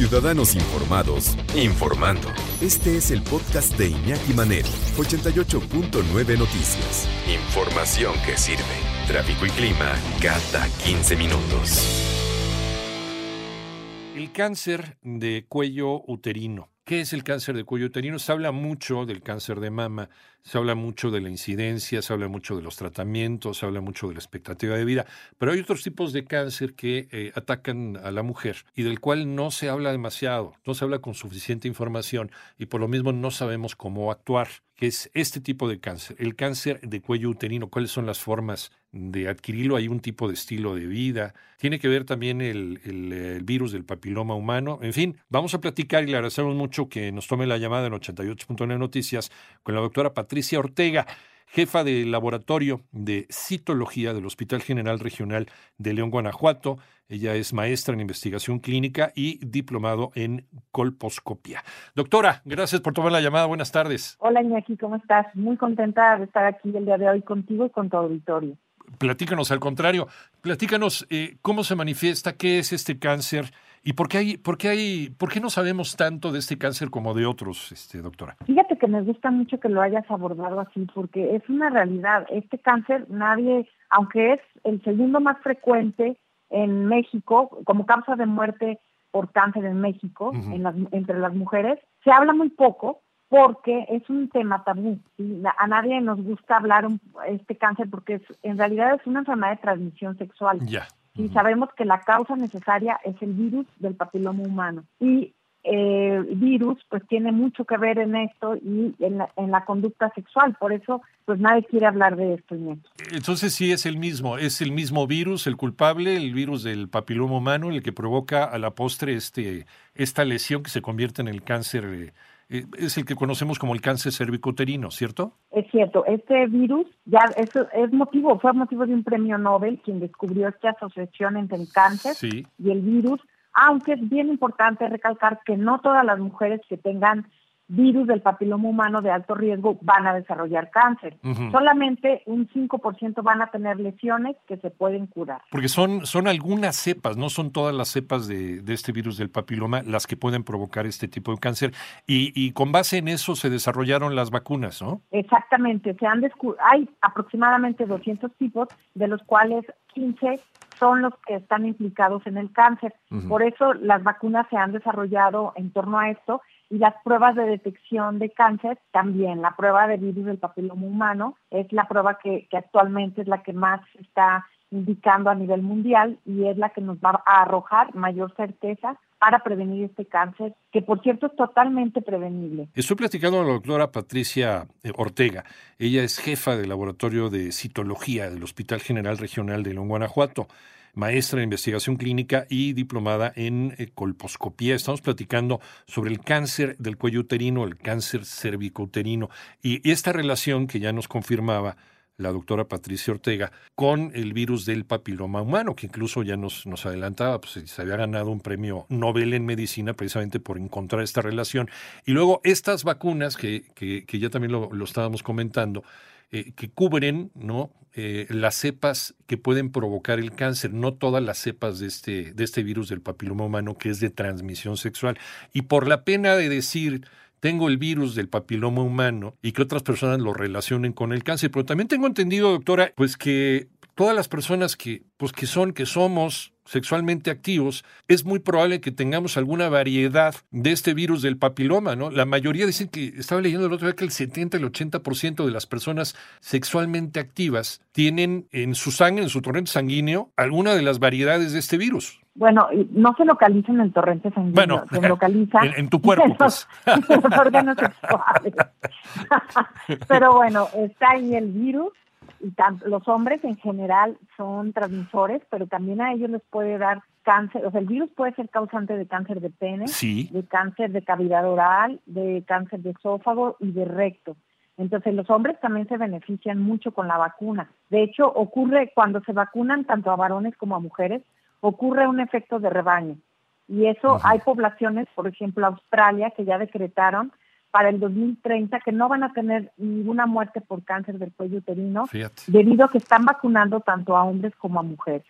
Ciudadanos informados, informando. Este es el podcast de Iñaki Manero, 88.9 Noticias. Información que sirve. Tráfico y clima cada 15 minutos. El cáncer de cuello uterino. ¿Qué es el cáncer de cuello uterino? Se habla mucho del cáncer de mama, se habla mucho de la incidencia, se habla mucho de los tratamientos, se habla mucho de la expectativa de vida, pero hay otros tipos de cáncer que eh, atacan a la mujer y del cual no se habla demasiado, no se habla con suficiente información y por lo mismo no sabemos cómo actuar que es este tipo de cáncer, el cáncer de cuello uterino, cuáles son las formas de adquirirlo, hay un tipo de estilo de vida, tiene que ver también el, el, virus del papiloma humano, en fin, vamos a platicar y le agradecemos mucho que nos tome la llamada en 88.9 Noticias con la doctora Patricia Ortega jefa del laboratorio de citología del Hospital General Regional de León, Guanajuato. Ella es maestra en investigación clínica y diplomado en colposcopia. Doctora, gracias por tomar la llamada. Buenas tardes. Hola Iñaki, ¿cómo estás? Muy contenta de estar aquí el día de hoy contigo y con tu auditorio. Platícanos, al contrario, platícanos eh, cómo se manifiesta, qué es este cáncer ¿Y por qué, hay, por, qué hay, por qué no sabemos tanto de este cáncer como de otros, este, doctora? Fíjate que me gusta mucho que lo hayas abordado así, porque es una realidad. Este cáncer, nadie, aunque es el segundo más frecuente en México, como causa de muerte por cáncer en México, entre las mujeres, se habla muy poco porque es un tema tabú. A nadie nos gusta hablar este cáncer porque es, en realidad es una enfermedad de transmisión sexual. Ya. Y sabemos que la causa necesaria es el virus del papiloma humano. Y eh, virus pues tiene mucho que ver en esto y en la, en la conducta sexual. Por eso pues nadie quiere hablar de esto. Entonces sí es el mismo, es el mismo virus, el culpable, el virus del papiloma humano, el que provoca a la postre este, esta lesión que se convierte en el cáncer. Eh, es el que conocemos como el cáncer cervicuterino, ¿cierto? Es cierto, este virus ya es, es motivo, fue motivo de un premio Nobel quien descubrió esta asociación entre el cáncer y el virus, aunque es bien importante recalcar que no todas las mujeres que tengan virus del papiloma humano de alto riesgo van a desarrollar cáncer. Solamente un 5% van a tener lesiones que se pueden curar. Porque son, son algunas cepas, no son todas las cepas de, este virus del papiloma las que pueden provocar este tipo de cáncer. Y, y con base en eso se desarrollaron las vacunas, ¿no? Exactamente. Se han hay aproximadamente 200 tipos, de los cuales 15 son los que están implicados en el cáncer. Por eso las vacunas se han desarrollado en torno a esto y las pruebas de detección de cáncer también. La prueba de virus del papiloma humano es la prueba que, actualmente es la que más está indicando a nivel mundial y es la que nos va a arrojar mayor certeza para prevenir este cáncer, que por cierto es totalmente prevenible. Estoy platicando con la doctora Patricia eh, Ortega. Ella es jefa del laboratorio de citología del Hospital General Regional de León, Guanajuato maestra en investigación clínica y diplomada en eh, colposcopía. Estamos platicando sobre el cáncer del cuello uterino, el cáncer cervicouterino y esta relación que ya nos confirmaba la doctora Patricia Ortega con el virus del papiloma humano, que incluso ya nos, nos adelantaba, pues se había ganado un premio Nobel en medicina precisamente por encontrar esta relación. Y luego estas vacunas, que, que, que ya también lo, lo estábamos comentando, eh, que cubren ¿no? Eh, las cepas que pueden provocar el cáncer, no todas las cepas de este, de este virus del papiloma humano que es de transmisión sexual. Y por la pena de decir tengo el virus del papiloma humano y que otras personas lo relacionen con el cáncer, pero también tengo entendido, doctora, pues que todas las personas que, pues que son, que somos sexualmente activos, es muy probable que tengamos alguna variedad de este virus del papiloma, ¿no? La mayoría dicen que, estaba leyendo el otro día que el 70, el 80% de las personas sexualmente activas tienen en su sangre, en su torrente sanguíneo, alguna de las variedades de este virus. Bueno, no se localiza en el torrente sanguíneo, bueno, se localiza en, tu cuerpo, pues. en los órganos sexuales. Pero bueno, está ahí el virus y los hombres en general son transmisores, pero también a ellos les puede dar cáncer, o sea, el virus puede ser causante de cáncer de pene, de cáncer de cavidad oral, de cáncer de esófago y de recto. Entonces los hombres también se benefician mucho con la vacuna. De hecho, ocurre cuando se vacunan tanto a varones como a mujeres, ocurre un efecto de rebaño. Y eso hay poblaciones, por ejemplo, Australia, que ya decretaron para el 2030 que no van a tener ninguna muerte por cáncer del cuello uterino debido a que están vacunando tanto a hombres como a mujeres.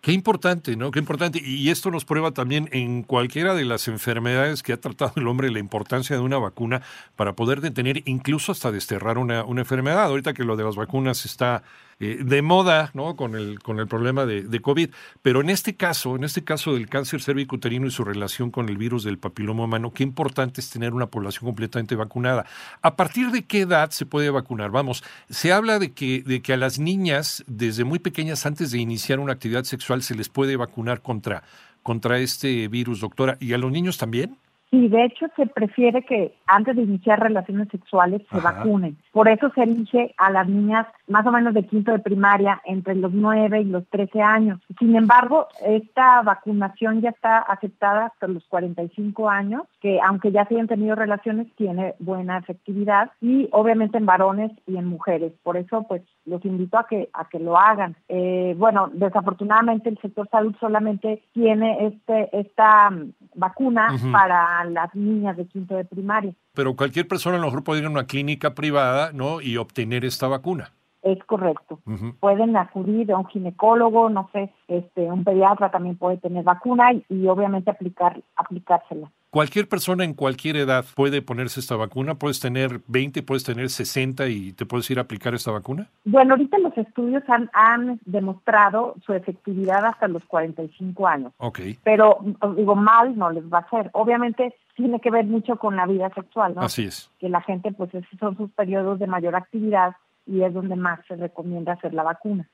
Qué importante, ¿no? Qué importante. Y esto nos prueba también en cualquiera de las enfermedades que ha tratado el hombre la importancia de una vacuna para poder detener, incluso hasta desterrar una, una enfermedad. Ahorita que lo de las vacunas está eh, de moda, ¿no? Con el, con el problema de, de, COVID. Pero en este caso, en este caso del cáncer cervicuterino y su relación con el virus del papiloma humano, qué importante es tener una población completamente vacunada. ¿A partir de qué edad se puede vacunar? Vamos, se habla de que, de que a las niñas, desde muy pequeñas, antes de iniciar una actividad sexual, se les puede vacunar contra, contra este virus, doctora. ¿Y a los niños también? Sí, de hecho se prefiere que antes de iniciar relaciones sexuales se vacunen. Por eso se elige a las niñas más o menos de quinto de primaria entre los 9 y los 13 años. Sin embargo, esta vacunación ya está aceptada hasta los 45 años, que aunque ya se hayan tenido relaciones, tiene buena efectividad y obviamente en varones y en mujeres. Por eso, pues los invito a que a que lo hagan. Eh, bueno, desafortunadamente el sector salud solamente tiene este esta mm, vacuna para las niñas de quinto de primaria. Pero cualquier persona a lo mejor puede ir a una clínica privada, ¿no? Y obtener esta vacuna. Es correcto. Pueden acudir a un ginecólogo, no sé, este, un pediatra también puede tener vacuna y, y obviamente aplicar, aplicársela. Cualquier persona en cualquier edad puede ponerse esta vacuna. Puedes tener 20, puedes tener 60 y te puedes ir a aplicar esta vacuna. Bueno, ahorita los estudios han, han demostrado su efectividad hasta los 45 años. Ok. Pero digo, mal no les va a hacer. Obviamente tiene que ver mucho con la vida sexual, ¿no? Así es. Que la gente, pues esos son sus periodos de mayor actividad y es donde más se recomienda hacer la vacuna.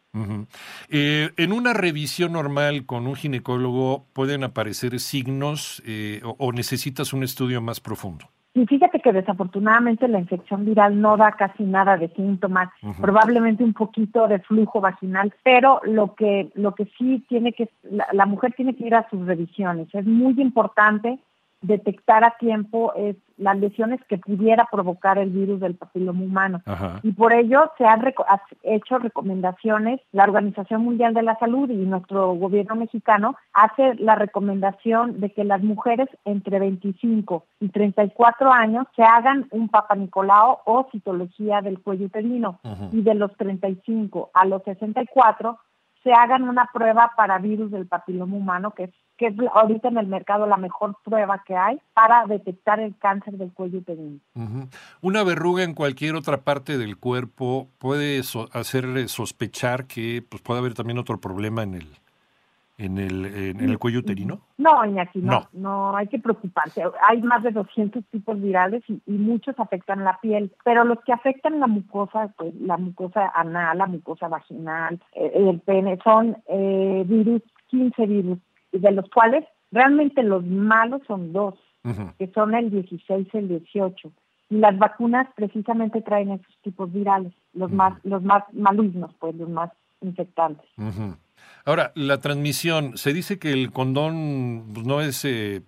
eh, en una revisión normal con un ginecólogo pueden aparecer signos eh, o, o, necesitas un estudio más profundo. Y fíjate que desafortunadamente la infección viral no da casi nada de síntomas, uh -huh. probablemente un poquito de flujo vaginal, pero lo que lo que sí tiene que la, la mujer tiene que ir a sus revisiones. Es muy importante detectar a tiempo es las lesiones que pudiera provocar el virus del papiloma humano. Ajá. Y por ello se han reco hecho recomendaciones, la Organización Mundial de la Salud y nuestro gobierno mexicano hace la recomendación de que las mujeres entre 25 y 34 años se hagan un papanicolao o citología del cuello uterino Ajá. y de los 35 a los 64 se hagan una prueba para virus del papiloma humano, que es, que es ahorita en el mercado la mejor prueba que hay para detectar el cáncer del cuello uterino. Uh -huh. Una verruga en cualquier otra parte del cuerpo puede so hacerle sospechar que pues, puede haber también otro problema en el, en el, en el cuello uterino? No, Iñaki, no, no, no, hay que preocuparse. Hay más de 200 tipos virales y, y, muchos afectan la piel, pero los que afectan la mucosa, pues la mucosa anal, la mucosa vaginal, eh, el pene, son eh, virus, 15 virus, de los cuales realmente los malos son dos, uh -huh. que son el 16 y el 18. Y las vacunas precisamente traen esos tipos virales, los uh -huh. más, los más malignos, pues los más infectantes. Uh -huh. Ahora, la transmisión, se dice que el condón pues, no es eh,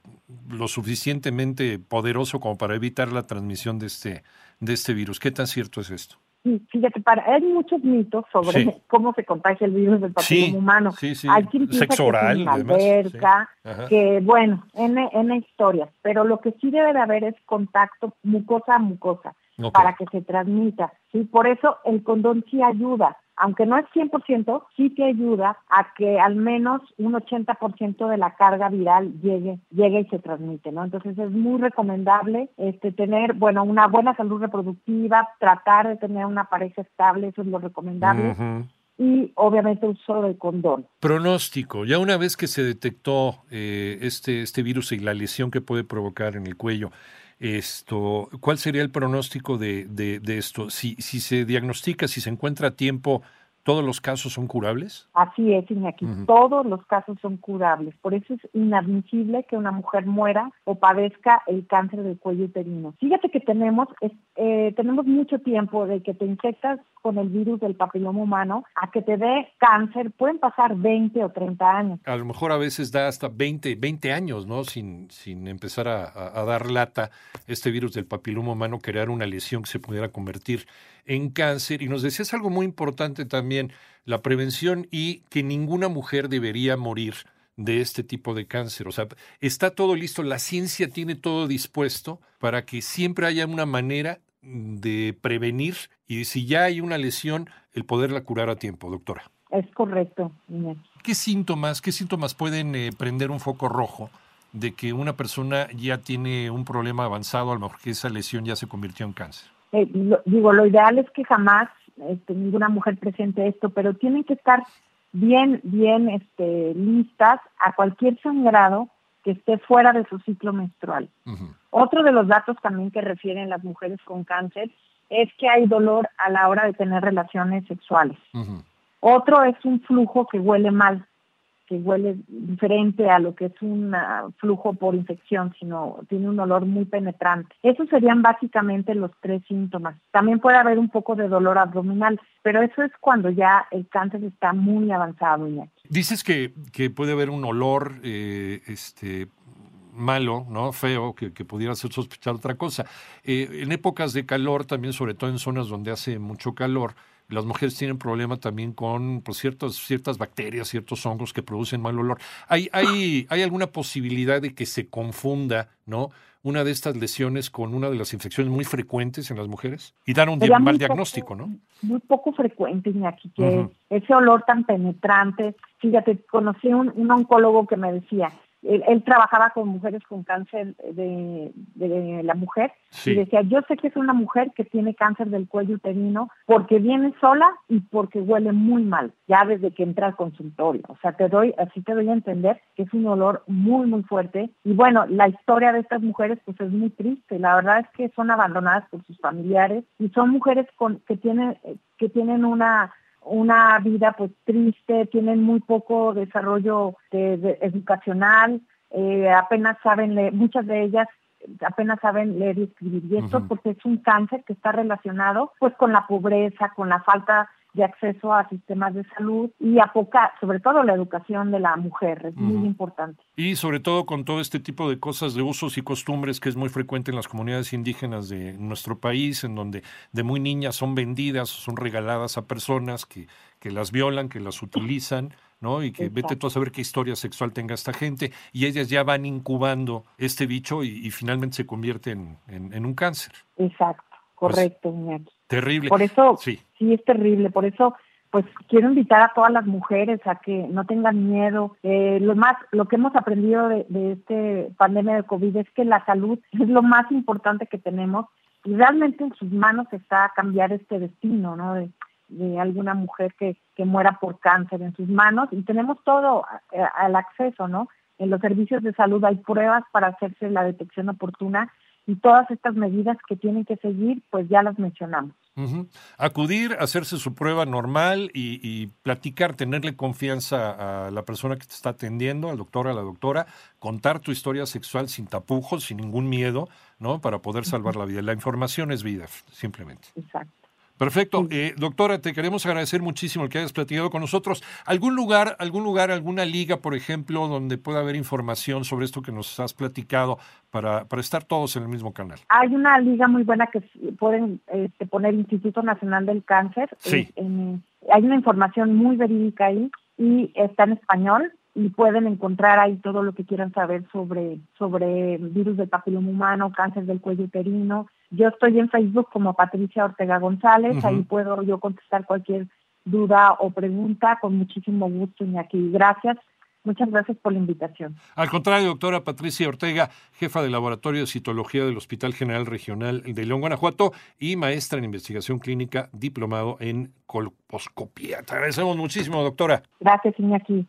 lo suficientemente poderoso como para evitar la transmisión de este, de este virus. ¿Qué tan cierto es esto? Sí, fíjate, para, hay muchos mitos sobre sí. cómo se contagia el virus del papiloma sí, humano. Sí, sí. Hay quien piensa Sexo oral, que es una alberca, que bueno, en, en historias, pero lo que sí debe de haber es contacto mucosa a mucosa okay. para que se transmita. Sí, por eso el condón sí ayuda aunque no es 100%, sí que ayuda a que al menos un 80% de la carga viral llegue, llegue y se transmite, ¿no? Entonces es muy recomendable este, tener, bueno, una buena salud reproductiva, tratar de tener una pareja estable, eso es lo recomendable. Uh -huh y obviamente uso de condón. Pronóstico, ya una vez que se detectó eh, este, este virus y la lesión que puede provocar en el cuello, esto, ¿cuál sería el pronóstico de, de, esto? Si, si se diagnostica, si se encuentra a tiempo, ¿Todos los casos son curables? Así es, Iñaki. Uh -huh. Todos los casos son curables. Por eso es inadmisible que una mujer muera o padezca el cáncer del cuello uterino. Fíjate que tenemos, eh, tenemos mucho tiempo de que te infectas con el virus del papiloma humano a que te dé cáncer. Pueden pasar 20 o 30 años. A lo mejor a veces da hasta 20, 20 años, ¿no? Sin, sin empezar a, a, a dar lata este virus del papiloma humano, crear una lesión que se pudiera convertir en cáncer. Y nos decías algo muy importante también, la prevención y que ninguna mujer debería morir de este tipo de cáncer. O sea, está todo listo, la ciencia tiene todo dispuesto para que siempre haya una manera de prevenir y si ya hay una lesión, el poderla curar a tiempo, doctora. Es correcto. ¿Qué síntomas, qué síntomas pueden eh, prender un foco rojo de que una persona ya tiene un problema avanzado, a lo mejor que esa lesión ya se convirtió en cáncer? Eh, digo, lo ideal es que jamás este, ninguna mujer presente esto, pero tienen que estar bien, bien este, listas a cualquier sangrado que esté fuera de su ciclo menstrual. Otro de los datos también que refieren las mujeres con cáncer es que hay dolor a la hora de tener relaciones sexuales. Otro es un flujo que huele mal que huele diferente a lo que es un flujo por infección, sino tiene un olor muy penetrante. Esos serían básicamente los tres síntomas. También puede haber un poco de dolor abdominal, pero eso es cuando ya el cáncer está muy avanzado. Dices que, puede haber un olor eh, este, malo, ¿no? Feo, que, pudiera ser sospechar otra cosa. Eh, en épocas de calor, también sobre todo en zonas donde hace mucho calor, las mujeres tienen problema también con pues, ciertas bacterias, ciertos hongos que producen mal olor. ¿Hay, hay, ¿Hay alguna posibilidad de que se confunda ¿no? una de estas lesiones con una de las infecciones muy frecuentes en las mujeres? Y dar un mal diagnóstico, ¿no? Muy poco frecuente, Iñaki, que ese olor tan penetrante. Fíjate, conocí un, un oncólogo que me decía, él, trabajaba con mujeres con cáncer de, la mujer y decía, yo sé que es una mujer que tiene cáncer del cuello uterino porque viene sola y porque huele muy mal, ya desde que entra al consultorio. O sea, te doy, así te doy a entender que es un olor muy, muy fuerte. Y bueno, la historia de estas mujeres pues es muy triste. La verdad es que son abandonadas por sus familiares y son mujeres con, que tienen, que tienen una una vida pues triste, tienen muy poco desarrollo educacional, eh, apenas saben leer, muchas de ellas apenas saben leer y escribir. Y esto porque es un cáncer que está relacionado pues con la pobreza, con la falta de acceso a sistemas de salud y a poca, sobre todo la educación de la mujer, es muy importante. Y sobre todo con todo este tipo de cosas de usos y costumbres que es muy frecuente en las comunidades indígenas de nuestro país, en donde de muy niñas son vendidas, son regaladas a personas que, que las violan, que las utilizan. ¿no? Y que vete tú a saber qué historia sexual tenga esta gente, y ellas ya van incubando este bicho y, finalmente se convierte en, en, un cáncer. Exacto, pues correcto, Terrible. Por eso, sí. sí, es terrible. Por eso, pues quiero invitar a todas las mujeres a que no tengan miedo. Eh, lo más, lo que hemos aprendido de, de este pandemia de COVID es que la salud es lo más importante que tenemos y realmente en sus manos está cambiar este destino, ¿no? De, de alguna mujer que, que muera por cáncer en sus manos y tenemos todo eh, al acceso, ¿no? En los servicios de salud hay pruebas para hacerse la detección oportuna y todas estas medidas que tienen que seguir, pues ya las mencionamos. Acudir, hacerse su prueba normal y, platicar, tenerle confianza a la persona que te está atendiendo, al doctor, a la doctora, contar tu historia sexual sin tapujos, sin ningún miedo, ¿no? Para poder salvar la vida. La información es vida, simplemente. Exacto. Perfecto. Eh, doctora, te queremos agradecer muchísimo el que hayas platicado con nosotros. ¿Algún lugar, algún lugar, alguna liga, por ejemplo, donde pueda haber información sobre esto que nos has platicado para, para estar todos en el mismo canal? Hay una liga muy buena que pueden este, poner Instituto Nacional del Cáncer. Sí. hay una información muy verídica ahí y está en español y pueden encontrar ahí todo lo que quieran saber sobre, sobre virus del papiloma humano, cáncer del cuello uterino. Yo estoy en Facebook como Patricia Ortega González, ahí puedo yo contestar cualquier duda o pregunta con muchísimo gusto, Iñaki. Gracias. Muchas gracias por la invitación. Al contrario, doctora Patricia Ortega, jefa del Laboratorio de Citología del Hospital General Regional de León, Guanajuato, y maestra en investigación clínica, diplomado en colposcopía. Te agradecemos muchísimo, doctora. Gracias, Iñaki.